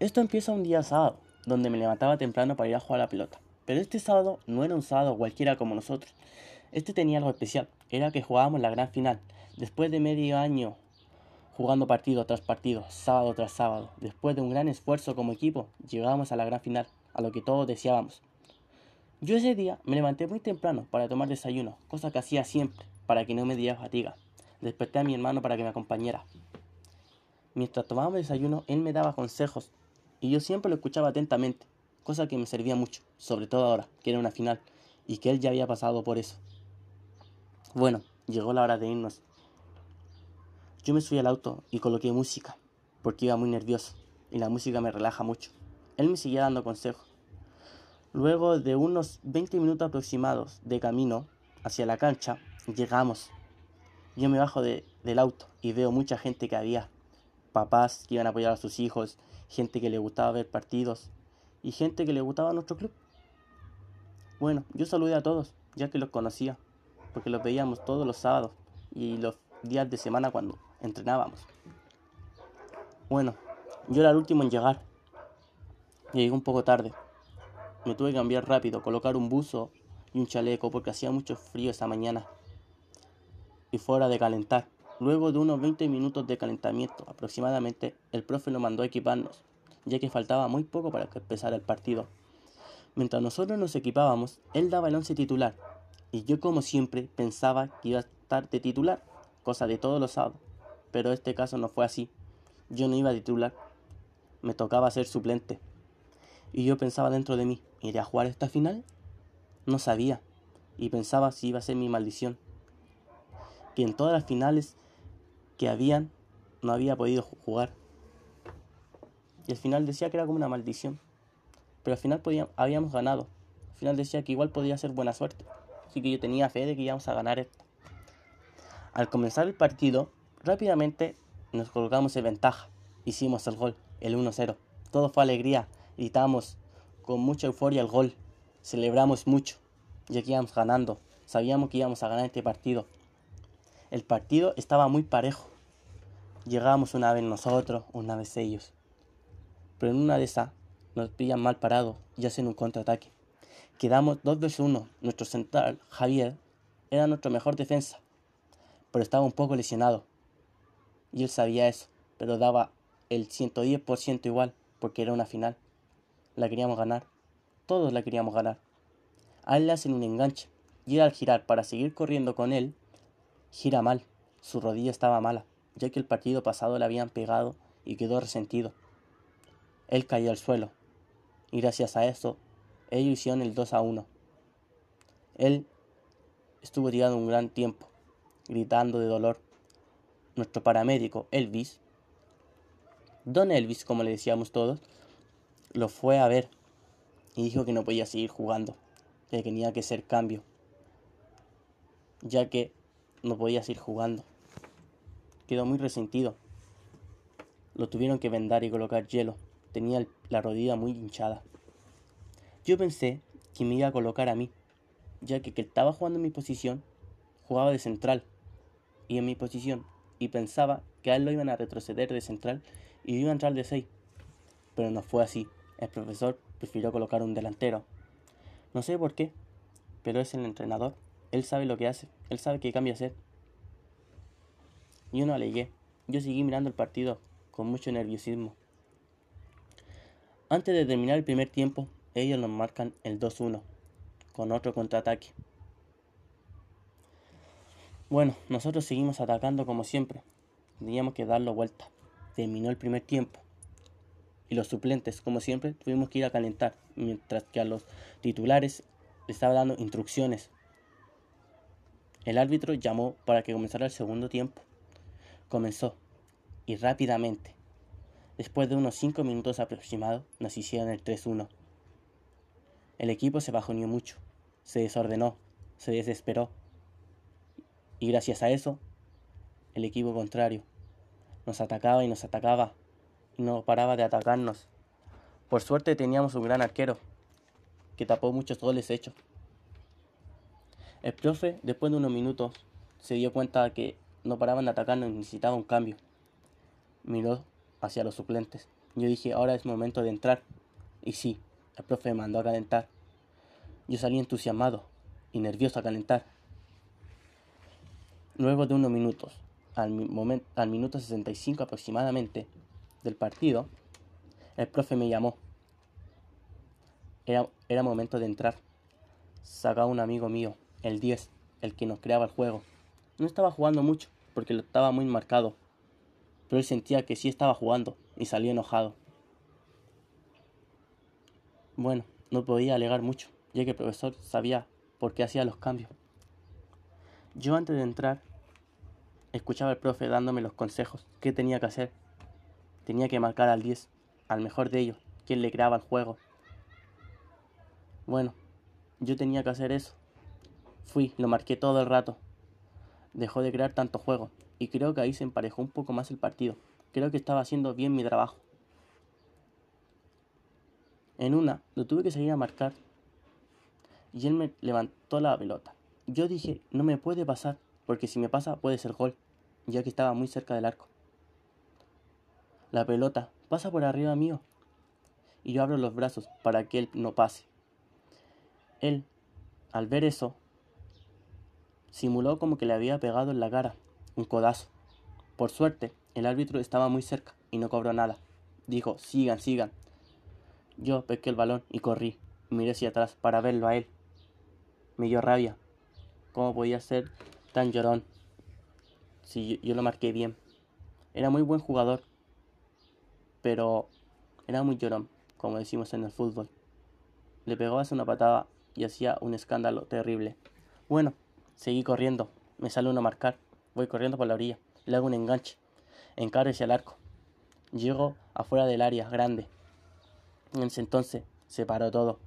Esto empieza un día sábado, donde me levantaba temprano para ir a jugar a la pelota. Pero este sábado no era un sábado cualquiera como nosotros. Este tenía algo especial, era que jugábamos la gran final. Después de medio año jugando partido tras partido, sábado tras sábado, después de un gran esfuerzo como equipo, llegábamos a la gran final, a lo que todos deseábamos. Yo ese día me levanté muy temprano para tomar desayuno, cosa que hacía siempre, para que no me diera fatiga. Desperté a mi hermano para que me acompañara. Mientras tomábamos desayuno, él me daba consejos y yo siempre lo escuchaba atentamente, cosa que me servía mucho, sobre todo ahora, que era una final, y que él ya había pasado por eso. Bueno, llegó la hora de irnos. Yo me subí al auto y coloqué música, porque iba muy nervioso, y la música me relaja mucho. Él me seguía dando consejos. Luego de unos 20 minutos aproximados de camino hacia la cancha, llegamos. Yo me bajo de, del auto y veo mucha gente que había. Papás que iban a apoyar a sus hijos, gente que le gustaba ver partidos y gente que le gustaba nuestro club. Bueno, yo saludé a todos, ya que los conocía, porque los veíamos todos los sábados y los días de semana cuando entrenábamos. Bueno, yo era el último en llegar. Llegué un poco tarde. Me tuve que cambiar rápido, colocar un buzo y un chaleco porque hacía mucho frío esa mañana. Y fuera de calentar. Luego de unos 20 minutos de calentamiento aproximadamente, el profe nos mandó a equiparnos, ya que faltaba muy poco para que empezara el partido. Mientras nosotros nos equipábamos, él daba el once titular, y yo como siempre pensaba que iba a estar de titular, cosa de todos los sábados. Pero este caso no fue así. Yo no iba a titular, me tocaba ser suplente. Y yo pensaba dentro de mí, ¿iré a jugar esta final? No sabía, y pensaba si iba a ser mi maldición. Que en todas las finales que habían, no había podido jugar. Y al final decía que era como una maldición. Pero al final podíamos, habíamos ganado. Al final decía que igual podía ser buena suerte. Así que yo tenía fe de que íbamos a ganar esto. Al comenzar el partido, rápidamente nos colocamos en ventaja. Hicimos el gol, el 1-0. Todo fue alegría. Gritamos con mucha euforia el gol. Celebramos mucho, ya que íbamos ganando. Sabíamos que íbamos a ganar este partido. El partido estaba muy parejo. Llegábamos una vez nosotros, una vez ellos. Pero en una de esas nos pillan mal parados y hacen un contraataque. Quedamos dos veces uno. Nuestro central, Javier, era nuestra mejor defensa, pero estaba un poco lesionado. Y él sabía eso, pero daba el 110% igual, porque era una final. La queríamos ganar. Todos la queríamos ganar. A él le hacen un enganche, y él al girar para seguir corriendo con él, gira mal. Su rodilla estaba mala, ya que el partido pasado le habían pegado y quedó resentido. Él cayó al suelo, y gracias a eso, ellos hicieron el 2 a 1. Él estuvo tirado un gran tiempo, gritando de dolor. Nuestro paramédico, Elvis, Don Elvis, como le decíamos todos, lo fue a ver y dijo que no podía seguir jugando, que tenía que ser cambio, ya que no podía seguir jugando. Quedó muy resentido. Lo tuvieron que vendar y colocar hielo. Tenía la rodilla muy hinchada. Yo pensé que me iba a colocar a mí, ya que que estaba jugando en mi posición, jugaba de central y en mi posición, y pensaba que a él lo iban a retroceder de central y iba a entrar de 6. Pero no fue así. El profesor prefirió colocar un delantero. No sé por qué, pero es el entrenador. Él sabe lo que hace, él sabe qué cambia hacer. Yo no alegué, yo seguí mirando el partido con mucho nerviosismo. Antes de terminar el primer tiempo, ellos nos marcan el 2-1 con otro contraataque. Bueno, nosotros seguimos atacando como siempre. Teníamos que darlo vuelta. Terminó el primer tiempo. Y los suplentes, como siempre, tuvimos que ir a calentar, mientras que a los titulares les estaba dando instrucciones. El árbitro llamó para que comenzara el segundo tiempo. Comenzó, y rápidamente, después de unos 5 minutos aproximados, nos hicieron el 3-1. El equipo se bajoneó mucho, se desordenó, se desesperó. Y gracias a eso, el equipo contrario nos atacaba y nos atacaba y no paraba de atacarnos. Por suerte teníamos un gran arquero que tapó muchos goles hechos. El profe, después de unos minutos, se dio cuenta que no paraban de atacarnos y necesitaba un cambio. Miró hacia los suplentes. Yo dije, ahora es momento de entrar. Y sí, el profe me mandó a calentar. Yo salí entusiasmado y nervioso a calentar. Luego de unos minutos, al, momento, al minuto 65 aproximadamente del partido, el profe me llamó. Era, era momento de entrar. Sacaba un amigo mío, el 10, el que nos creaba el juego. No estaba jugando mucho, porque lo estaba muy marcado, pero él sentía que sí estaba jugando y salió enojado. Bueno, no podía alegar mucho, ya que el profesor sabía por qué hacía los cambios. Yo antes de entrar, escuchaba al profe dándome los consejos, qué tenía que hacer. Tenía que marcar al 10, al mejor de ellos, quien le creaba el juego. Bueno, yo tenía que hacer eso. Fui, lo marqué todo el rato. Dejó de crear tanto juego, y creo que ahí se emparejó un poco más el partido. Creo que estaba haciendo bien mi trabajo. En una, lo tuve que salir a marcar y él me levantó la pelota. Yo dije, no me puede pasar, porque si me pasa puede ser gol, ya que estaba muy cerca del arco. La pelota pasa por arriba mío y yo abro los brazos para que él no pase. Él, al ver eso, simuló como que le había pegado en la cara un codazo. Por suerte, el árbitro estaba muy cerca y no cobró nada. Dijo, sigan, sigan. Yo pesqué el balón y corrí. Miré hacia atrás para verlo a él. Me dio rabia. ¿Cómo podía ser tan llorón? Si yo, lo marqué bien. Era muy buen jugador. Pero era muy llorón, como decimos en el fútbol. Le pegabas una patada y hacía un escándalo terrible. Bueno, seguí corriendo. Me sale uno a marcar. Voy corriendo por la orilla. Le hago un enganche. Encaro hacia el arco. Llego afuera del área grande. En ese entonces se paró todo.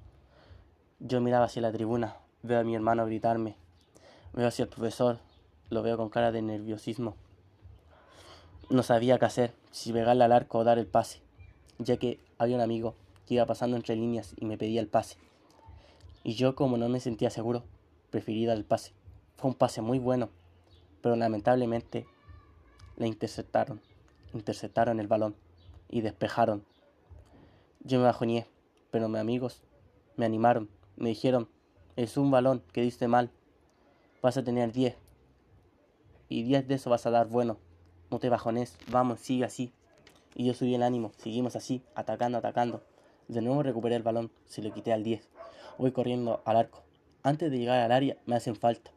Yo miraba hacia la tribuna. Veo a mi hermano gritarme. Veo hacia el profesor. Lo veo con cara de nerviosismo. No sabía qué hacer, si pegarle al arco o dar el pase, ya que había un amigo que iba pasando entre líneas y me pedía el pase. Y yo, como no me sentía seguro, preferí dar el pase. Fue un pase muy bueno, pero lamentablemente le interceptaron, interceptaron el balón y despejaron. Yo me bajoñé, pero mis amigos me animaron, me dijeron, es un balón que diste mal, vas a tener 10 y 10 de eso vas a dar bueno, no te bajones, vamos, sigue así. Y yo subí el ánimo, seguimos así, atacando, atacando. De nuevo recuperé el balón, se lo quité al 10. Voy corriendo al arco. Antes de llegar al área me hacen falta.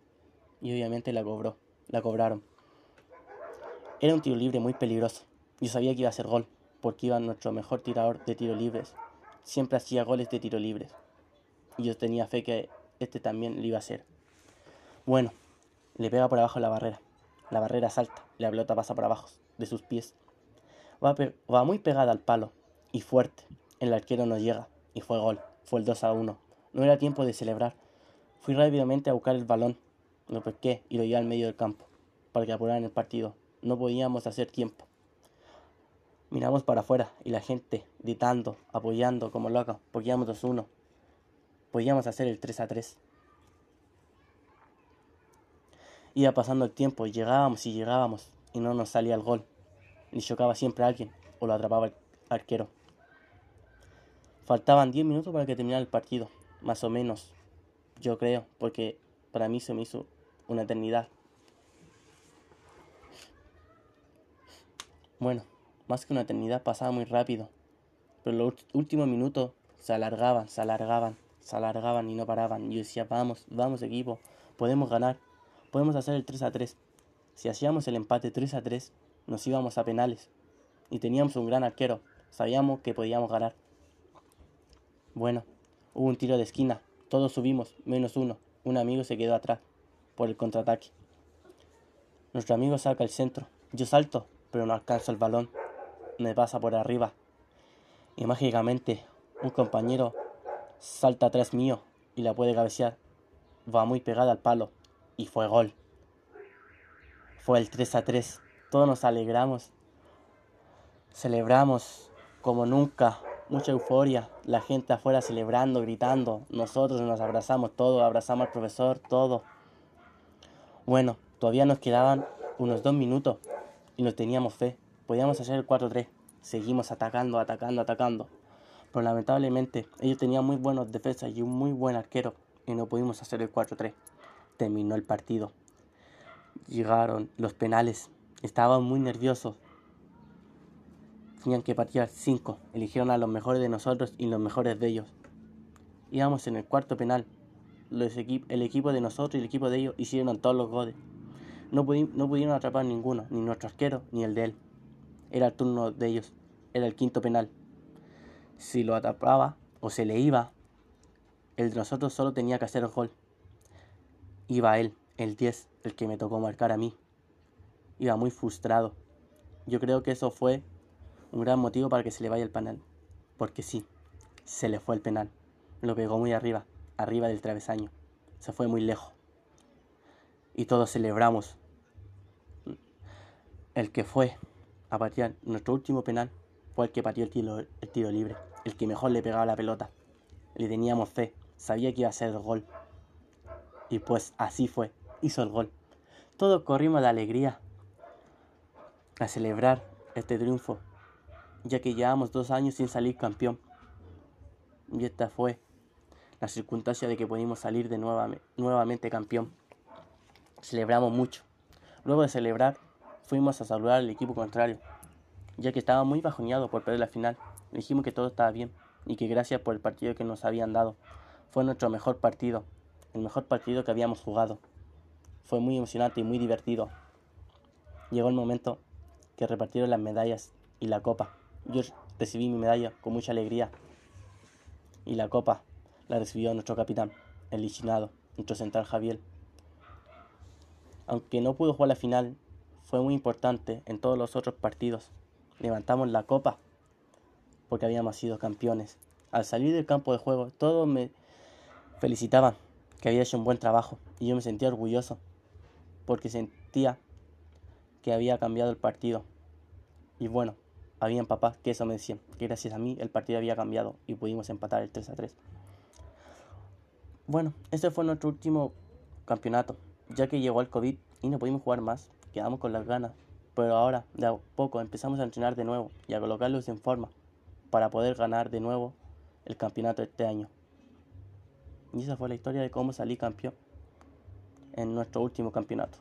Y obviamente la cobró la cobraron. Era un tiro libre muy peligroso. Yo sabía que iba a ser gol, porque iba nuestro mejor tirador de tiro libres. Siempre hacía goles de tiro libres. Y yo tenía fe que este también lo iba a hacer. Bueno, le pega por abajo la barrera. La barrera salta, la pelota pasa por abajo de sus pies. Va, muy pegada al palo y fuerte. El arquero no llega y fue gol. Fue el 2 a 1. No era tiempo de celebrar. Fui rápidamente a buscar el balón lo pesqué y lo llevé al medio del campo para que apuraran el partido. No podíamos hacer tiempo. Miramos para afuera y la gente gritando, apoyando como loca, porque íbamos 2-1. Podíamos hacer el 3 a 3. Iba pasando el tiempo y llegábamos y llegábamos y no nos salía el gol. Ni chocaba siempre alguien o lo atrapaba el arquero. Faltaban 10 minutos para que terminara el partido, más o menos, yo creo, porque para mí se me hizo una eternidad. Bueno, más que una eternidad pasaba muy rápido, pero los últimos minutos se alargaban, se alargaban, se alargaban y no paraban. Yo decía, vamos, vamos equipo, podemos ganar, podemos hacer el 3 a 3. Si hacíamos el empate 3 a 3, nos íbamos a penales y teníamos un gran arquero, sabíamos que podíamos ganar. Bueno, hubo un tiro de esquina, todos subimos, menos uno, un amigo se quedó atrás por el contraataque. Nuestro amigo saca el centro. Yo salto, pero no alcanzo el balón. Me pasa por arriba. Y mágicamente un compañero salta atrás mío y la puede cabecear. Va muy pegada al palo. Y fue gol. Fue el 3 a 3. Todos nos alegramos. Celebramos como nunca. Mucha euforia. La gente afuera celebrando, gritando. Nosotros nos abrazamos todos. Abrazamos al profesor, todo. Bueno, todavía nos quedaban unos dos minutos y nos teníamos fe. Podíamos hacer el 4-3. Seguimos atacando, atacando, atacando. Pero lamentablemente ellos tenían muy buenos defensas y un muy buen arquero y no pudimos hacer el 4-3. Terminó el partido. Llegaron los penales. Estaban muy nerviosos. Tenían que patear 5. Eligieron a los mejores de nosotros y los mejores de ellos. Íbamos en el cuarto penal. El equipo de nosotros y el equipo de ellos hicieron todos los goles. No, no pudieron atrapar ninguno, ni nuestro arquero ni el de él. Era el turno de ellos. Era el quinto penal. Si lo atrapaba o se le iba, el de nosotros solo tenía que hacer el gol. Iba él, el 10, el que me tocó marcar a mí. Iba muy frustrado. Yo creo que eso fue un gran motivo para que se le vaya el penal. Porque sí, se le fue el penal. Lo pegó muy arriba, arriba del travesaño. Se fue muy lejos. Y todos celebramos. El que fue a patear nuestro último penal fue el que pateó el tiro, libre, el que mejor le pegaba la pelota. Le teníamos fe, sabía que iba a ser el gol. Y pues así fue, hizo el gol. Todos corrimos de alegría a celebrar este triunfo, ya que llevamos dos años sin salir campeón. Y esta fue la circunstancia de que pudimos salir de nuevamente campeón. Celebramos mucho. Luego de celebrar, fuimos a saludar al equipo contrario, ya que estaba muy bajoneado por perder la final. Dijimos que todo estaba bien y que gracias por el partido que nos habían dado. Fue nuestro mejor partido, el mejor partido que habíamos jugado. Fue muy emocionante y muy divertido. Llegó el momento que repartieron las medallas y la copa. Yo recibí mi medalla con mucha alegría. Y la copa la recibió nuestro capitán, el lichinado, nuestro central Javier. Aunque no pudo jugar la final, fue muy importante en todos los otros partidos levantamos la copa porque habíamos sido campeones. Al salir del campo de juego, todos me felicitaban que había hecho un buen trabajo y yo me sentía orgulloso porque sentía que había cambiado el partido. Y bueno, habían papás que eso me decían, que gracias a mí el partido había cambiado y pudimos empatar el 3 a 3. Bueno, este fue nuestro último campeonato, ya que llegó el COVID y no pudimos jugar más, quedamos con las ganas pero ahora, de a poco, empezamos a entrenar de nuevo y a colocarlos en forma para poder ganar de nuevo el campeonato este año. Y esa fue la historia de cómo salí campeón en nuestro último campeonato.